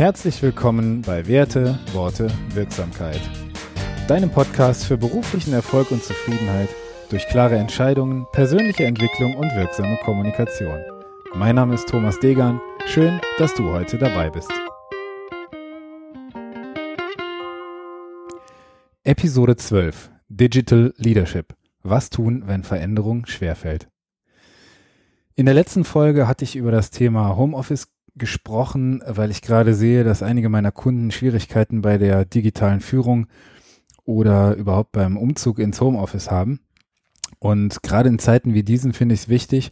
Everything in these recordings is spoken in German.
Herzlich willkommen bei Werte, Worte, Wirksamkeit. Deinem Podcast für beruflichen Erfolg und Zufriedenheit durch klare Entscheidungen, persönliche Entwicklung und wirksame Kommunikation. Mein Name ist Thomas Degan. Schön, dass du heute dabei bist. Episode 12 Digital Leadership. Was tun, wenn Veränderung schwerfällt? In der letzten Folge hatte ich über das Thema Homeoffice gesprochen, weil ich gerade sehe, dass einige meiner Kunden Schwierigkeiten bei der digitalen Führung oder überhaupt beim Umzug ins Homeoffice haben. Und gerade in Zeiten wie diesen finde ich es wichtig,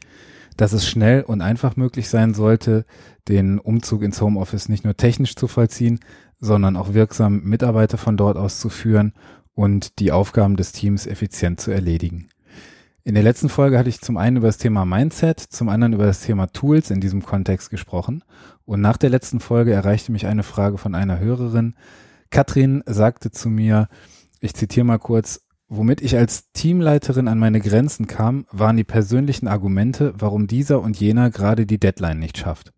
dass es schnell und einfach möglich sein sollte, den Umzug ins Homeoffice nicht nur technisch zu vollziehen, sondern auch wirksam Mitarbeiter von dort aus zu führen und die Aufgaben des Teams effizient zu erledigen. In der letzten Folge hatte ich zum einen über das Thema Mindset, zum anderen über das Thema Tools in diesem Kontext gesprochen. Und nach der letzten Folge erreichte mich eine Frage von einer Hörerin. Katrin sagte zu mir, ich zitiere mal kurz, womit ich als Teamleiterin an meine Grenzen kam, waren die persönlichen Argumente, warum dieser und jener gerade die Deadline nicht schafft.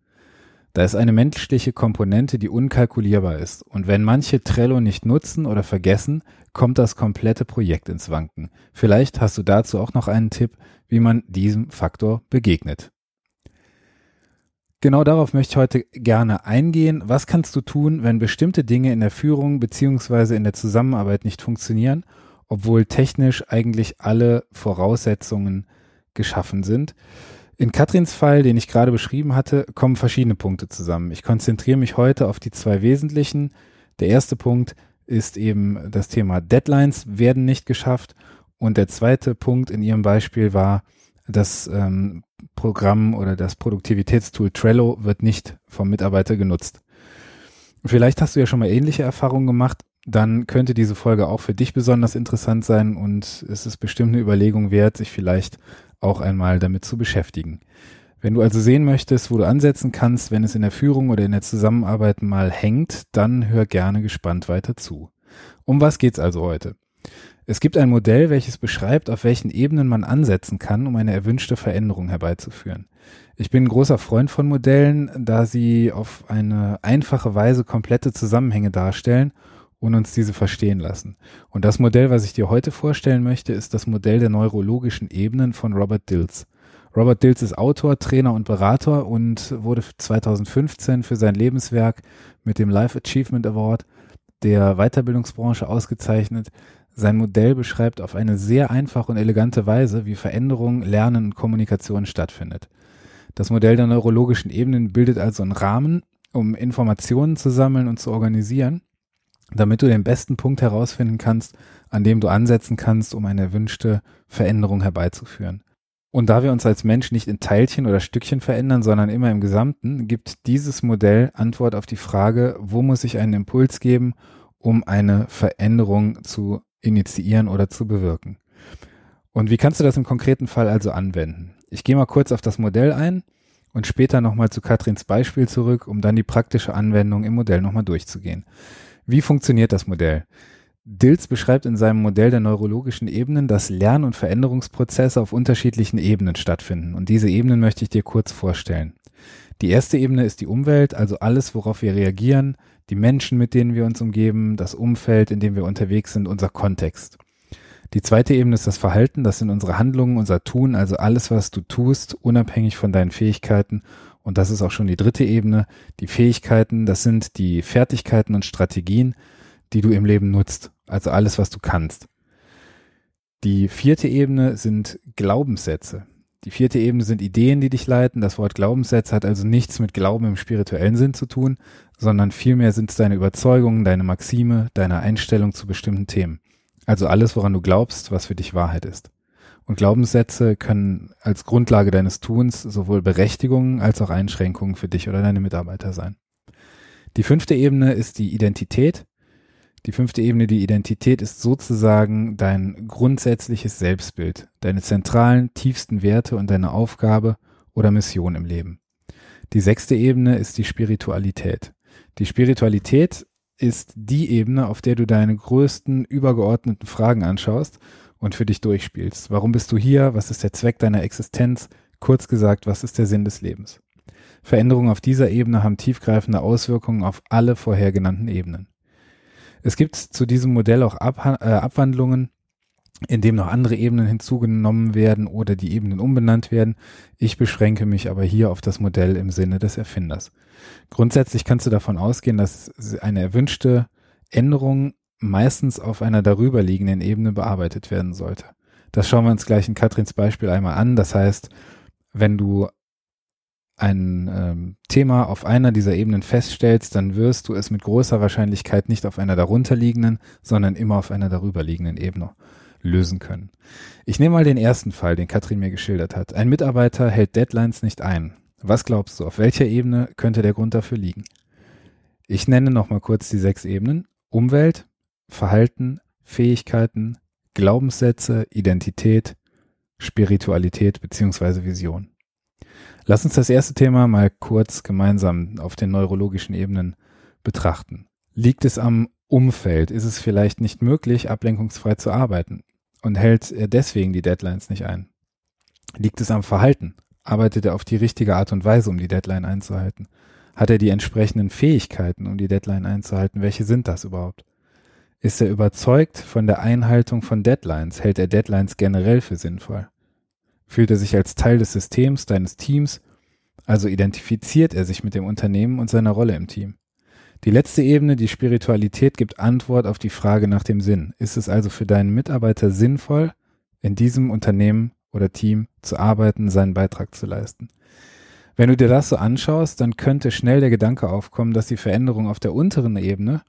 Da ist eine menschliche Komponente, die unkalkulierbar ist. Und wenn manche Trello nicht nutzen oder vergessen, kommt das komplette Projekt ins Wanken. Vielleicht hast du dazu auch noch einen Tipp, wie man diesem Faktor begegnet. Genau darauf möchte ich heute gerne eingehen. Was kannst du tun, wenn bestimmte Dinge in der Führung beziehungsweise in der Zusammenarbeit nicht funktionieren, obwohl technisch eigentlich alle Voraussetzungen geschaffen sind? In Katrins Fall, den ich gerade beschrieben hatte, kommen verschiedene Punkte zusammen. Ich konzentriere mich heute auf die zwei wesentlichen. Der erste Punkt ist eben das Thema Deadlines werden nicht geschafft. Und der zweite Punkt in Ihrem Beispiel war, das ähm, Programm oder das Produktivitätstool Trello wird nicht vom Mitarbeiter genutzt. Vielleicht hast du ja schon mal ähnliche Erfahrungen gemacht. Dann könnte diese Folge auch für dich besonders interessant sein und es ist bestimmt eine Überlegung wert, sich vielleicht auch einmal damit zu beschäftigen. Wenn du also sehen möchtest, wo du ansetzen kannst, wenn es in der Führung oder in der Zusammenarbeit mal hängt, dann hör gerne gespannt weiter zu. Um was geht's also heute? Es gibt ein Modell, welches beschreibt, auf welchen Ebenen man ansetzen kann, um eine erwünschte Veränderung herbeizuführen. Ich bin ein großer Freund von Modellen, da sie auf eine einfache Weise komplette Zusammenhänge darstellen und uns diese verstehen lassen. Und das Modell, was ich dir heute vorstellen möchte, ist das Modell der neurologischen Ebenen von Robert Dills. Robert Dills ist Autor, Trainer und Berater und wurde 2015 für sein Lebenswerk mit dem Life Achievement Award der Weiterbildungsbranche ausgezeichnet. Sein Modell beschreibt auf eine sehr einfache und elegante Weise, wie Veränderung, Lernen und Kommunikation stattfindet. Das Modell der neurologischen Ebenen bildet also einen Rahmen, um Informationen zu sammeln und zu organisieren damit du den besten Punkt herausfinden kannst, an dem du ansetzen kannst, um eine erwünschte Veränderung herbeizuführen. Und da wir uns als Mensch nicht in Teilchen oder Stückchen verändern, sondern immer im Gesamten, gibt dieses Modell Antwort auf die Frage, wo muss ich einen Impuls geben, um eine Veränderung zu initiieren oder zu bewirken. Und wie kannst du das im konkreten Fall also anwenden? Ich gehe mal kurz auf das Modell ein und später nochmal zu Katrins Beispiel zurück, um dann die praktische Anwendung im Modell nochmal durchzugehen. Wie funktioniert das Modell? Dills beschreibt in seinem Modell der neurologischen Ebenen, dass Lern- und Veränderungsprozesse auf unterschiedlichen Ebenen stattfinden. Und diese Ebenen möchte ich dir kurz vorstellen. Die erste Ebene ist die Umwelt, also alles, worauf wir reagieren, die Menschen, mit denen wir uns umgeben, das Umfeld, in dem wir unterwegs sind, unser Kontext. Die zweite Ebene ist das Verhalten, das sind unsere Handlungen, unser Tun, also alles, was du tust, unabhängig von deinen Fähigkeiten und das ist auch schon die dritte Ebene, die Fähigkeiten, das sind die Fertigkeiten und Strategien, die du im Leben nutzt, also alles, was du kannst. Die vierte Ebene sind Glaubenssätze. Die vierte Ebene sind Ideen, die dich leiten. Das Wort Glaubenssätze hat also nichts mit Glauben im spirituellen Sinn zu tun, sondern vielmehr sind es deine Überzeugungen, deine Maxime, deine Einstellung zu bestimmten Themen. Also alles, woran du glaubst, was für dich Wahrheit ist. Und Glaubenssätze können als Grundlage deines Tuns sowohl Berechtigungen als auch Einschränkungen für dich oder deine Mitarbeiter sein. Die fünfte Ebene ist die Identität. Die fünfte Ebene, die Identität, ist sozusagen dein grundsätzliches Selbstbild, deine zentralen, tiefsten Werte und deine Aufgabe oder Mission im Leben. Die sechste Ebene ist die Spiritualität. Die Spiritualität ist die Ebene, auf der du deine größten übergeordneten Fragen anschaust und für dich durchspielst. Warum bist du hier? Was ist der Zweck deiner Existenz? Kurz gesagt, was ist der Sinn des Lebens? Veränderungen auf dieser Ebene haben tiefgreifende Auswirkungen auf alle vorher genannten Ebenen. Es gibt zu diesem Modell auch Ab äh, Abwandlungen, in dem noch andere Ebenen hinzugenommen werden oder die Ebenen umbenannt werden. Ich beschränke mich aber hier auf das Modell im Sinne des Erfinders. Grundsätzlich kannst du davon ausgehen, dass eine erwünschte Änderung meistens auf einer darüberliegenden Ebene bearbeitet werden sollte. Das schauen wir uns gleich in Katrins Beispiel einmal an. Das heißt, wenn du ein ähm, Thema auf einer dieser Ebenen feststellst, dann wirst du es mit großer Wahrscheinlichkeit nicht auf einer darunterliegenden, sondern immer auf einer darüberliegenden Ebene lösen können. Ich nehme mal den ersten Fall, den Katrin mir geschildert hat. Ein Mitarbeiter hält Deadlines nicht ein. Was glaubst du, auf welcher Ebene könnte der Grund dafür liegen? Ich nenne nochmal kurz die sechs Ebenen. Umwelt, Verhalten, Fähigkeiten, Glaubenssätze, Identität, Spiritualität beziehungsweise Vision. Lass uns das erste Thema mal kurz gemeinsam auf den neurologischen Ebenen betrachten. Liegt es am Umfeld? Ist es vielleicht nicht möglich, ablenkungsfrei zu arbeiten? Und hält er deswegen die Deadlines nicht ein? Liegt es am Verhalten? Arbeitet er auf die richtige Art und Weise, um die Deadline einzuhalten? Hat er die entsprechenden Fähigkeiten, um die Deadline einzuhalten? Welche sind das überhaupt? Ist er überzeugt von der Einhaltung von Deadlines? Hält er Deadlines generell für sinnvoll? Fühlt er sich als Teil des Systems, deines Teams? Also identifiziert er sich mit dem Unternehmen und seiner Rolle im Team. Die letzte Ebene, die Spiritualität, gibt Antwort auf die Frage nach dem Sinn. Ist es also für deinen Mitarbeiter sinnvoll, in diesem Unternehmen oder Team zu arbeiten, seinen Beitrag zu leisten? Wenn du dir das so anschaust, dann könnte schnell der Gedanke aufkommen, dass die Veränderungen auf der unteren Ebene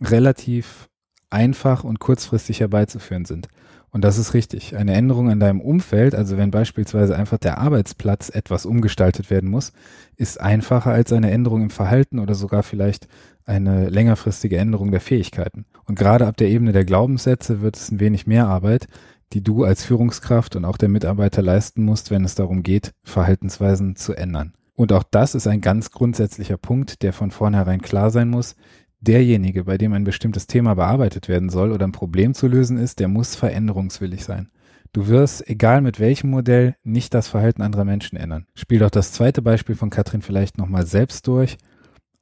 relativ einfach und kurzfristig herbeizuführen sind. Und das ist richtig. Eine Änderung an deinem Umfeld, also wenn beispielsweise einfach der Arbeitsplatz etwas umgestaltet werden muss, ist einfacher als eine Änderung im Verhalten oder sogar vielleicht eine längerfristige Änderung der Fähigkeiten. Und gerade ab der Ebene der Glaubenssätze wird es ein wenig mehr Arbeit, die du als Führungskraft und auch der Mitarbeiter leisten musst, wenn es darum geht, Verhaltensweisen zu ändern. Und auch das ist ein ganz grundsätzlicher Punkt, der von vornherein klar sein muss derjenige, bei dem ein bestimmtes Thema bearbeitet werden soll oder ein Problem zu lösen ist, der muss veränderungswillig sein. Du wirst, egal mit welchem Modell, nicht das Verhalten anderer Menschen ändern. Spiel doch das zweite Beispiel von Katrin vielleicht nochmal selbst durch.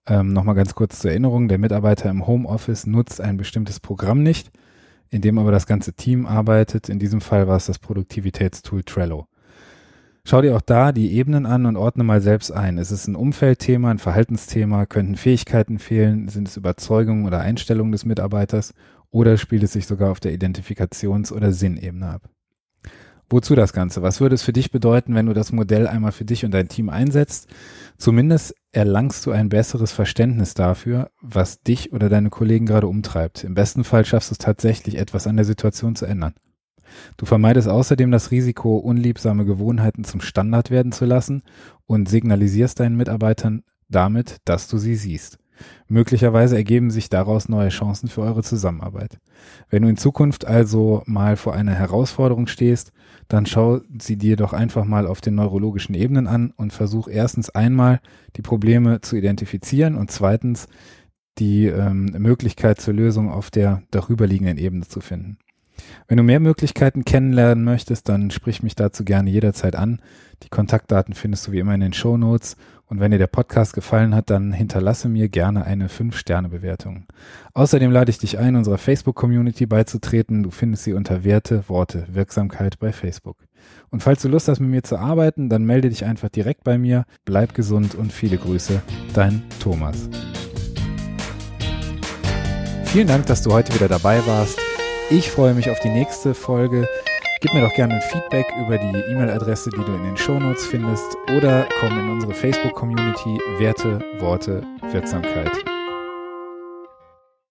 Ähm, nochmal ganz kurz zur Erinnerung, der Mitarbeiter im Homeoffice nutzt ein bestimmtes Programm nicht, in dem aber das ganze Team arbeitet. In diesem Fall war es das Produktivitätstool Trello. Schau dir auch da die Ebenen an und ordne mal selbst ein. Ist es ein Umfeldthema, ein Verhaltensthema? Könnten Fähigkeiten fehlen? Sind es Überzeugungen oder Einstellungen des Mitarbeiters? Oder spielt es sich sogar auf der Identifikations- oder Sinnebene ab? Wozu das Ganze? Was würde es für dich bedeuten, wenn du das Modell einmal für dich und dein Team einsetzt? Zumindest erlangst du ein besseres Verständnis dafür, was dich oder deine Kollegen gerade umtreibt. Im besten Fall schaffst du es tatsächlich, etwas an der Situation zu ändern. Du vermeidest außerdem das Risiko, unliebsame Gewohnheiten zum Standard werden zu lassen und signalisierst deinen Mitarbeitern damit, dass du sie siehst. Möglicherweise ergeben sich daraus neue Chancen für eure Zusammenarbeit. Wenn du in Zukunft also mal vor einer Herausforderung stehst, dann schau sie dir doch einfach mal auf den neurologischen Ebenen an und versuch erstens einmal die Probleme zu identifizieren und zweitens die ähm, Möglichkeit zur Lösung auf der darüberliegenden Ebene zu finden. Wenn du mehr Möglichkeiten kennenlernen möchtest, dann sprich mich dazu gerne jederzeit an. Die Kontaktdaten findest du wie immer in den Show Notes. Und wenn dir der Podcast gefallen hat, dann hinterlasse mir gerne eine 5-Sterne-Bewertung. Außerdem lade ich dich ein, unserer Facebook-Community beizutreten. Du findest sie unter Werte, Worte, Wirksamkeit bei Facebook. Und falls du Lust hast, mit mir zu arbeiten, dann melde dich einfach direkt bei mir. Bleib gesund und viele Grüße. Dein Thomas. Vielen Dank, dass du heute wieder dabei warst. Ich freue mich auf die nächste Folge. Gib mir doch gerne ein Feedback über die E-Mail-Adresse, die du in den Shownotes findest oder komm in unsere Facebook-Community Werte, Worte, Wirksamkeit.